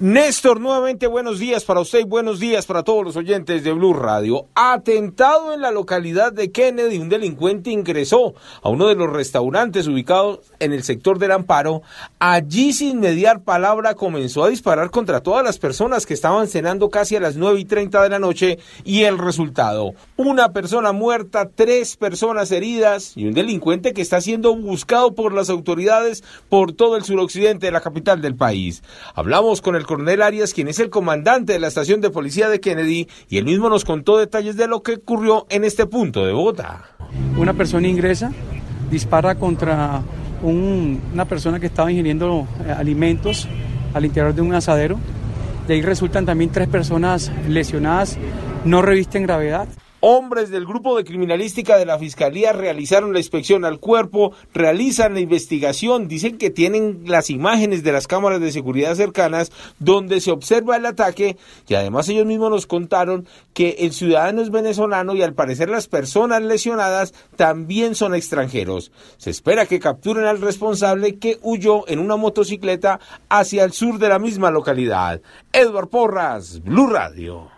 Néstor, nuevamente buenos días para usted y buenos días para todos los oyentes de Blue Radio. Atentado en la localidad de Kennedy, un delincuente ingresó a uno de los restaurantes ubicados en el sector del Amparo. Allí, sin mediar palabra, comenzó a disparar contra todas las personas que estaban cenando casi a las 9 y 30 de la noche. Y el resultado: una persona muerta, tres personas heridas y un delincuente que está siendo buscado por las autoridades por todo el suroccidente de la capital del país. Hablamos con el coronel Arias, quien es el comandante de la estación de policía de Kennedy, y él mismo nos contó detalles de lo que ocurrió en este punto de Bogotá. Una persona ingresa, dispara contra un- una persona que estaba ingiriendo eh, alimentos al interior de un asadero. De ahí resultan también tres personas lesionadas, no revisten gravedad. Hombres del grupo de criminalística de la Fiscalía realizaron la inspección al cuerpo, realizan la investigación, dicen que tienen las imágenes de las cámaras de seguridad cercanas donde se observa el ataque y además ellos mismos nos contaron que el ciudadano es venezolano y al parecer las personas lesionadas también son extranjeros. Se espera que capturen al responsable que huyó en una motocicleta hacia el sur de la misma localidad. Edward Porras, Blue Radio.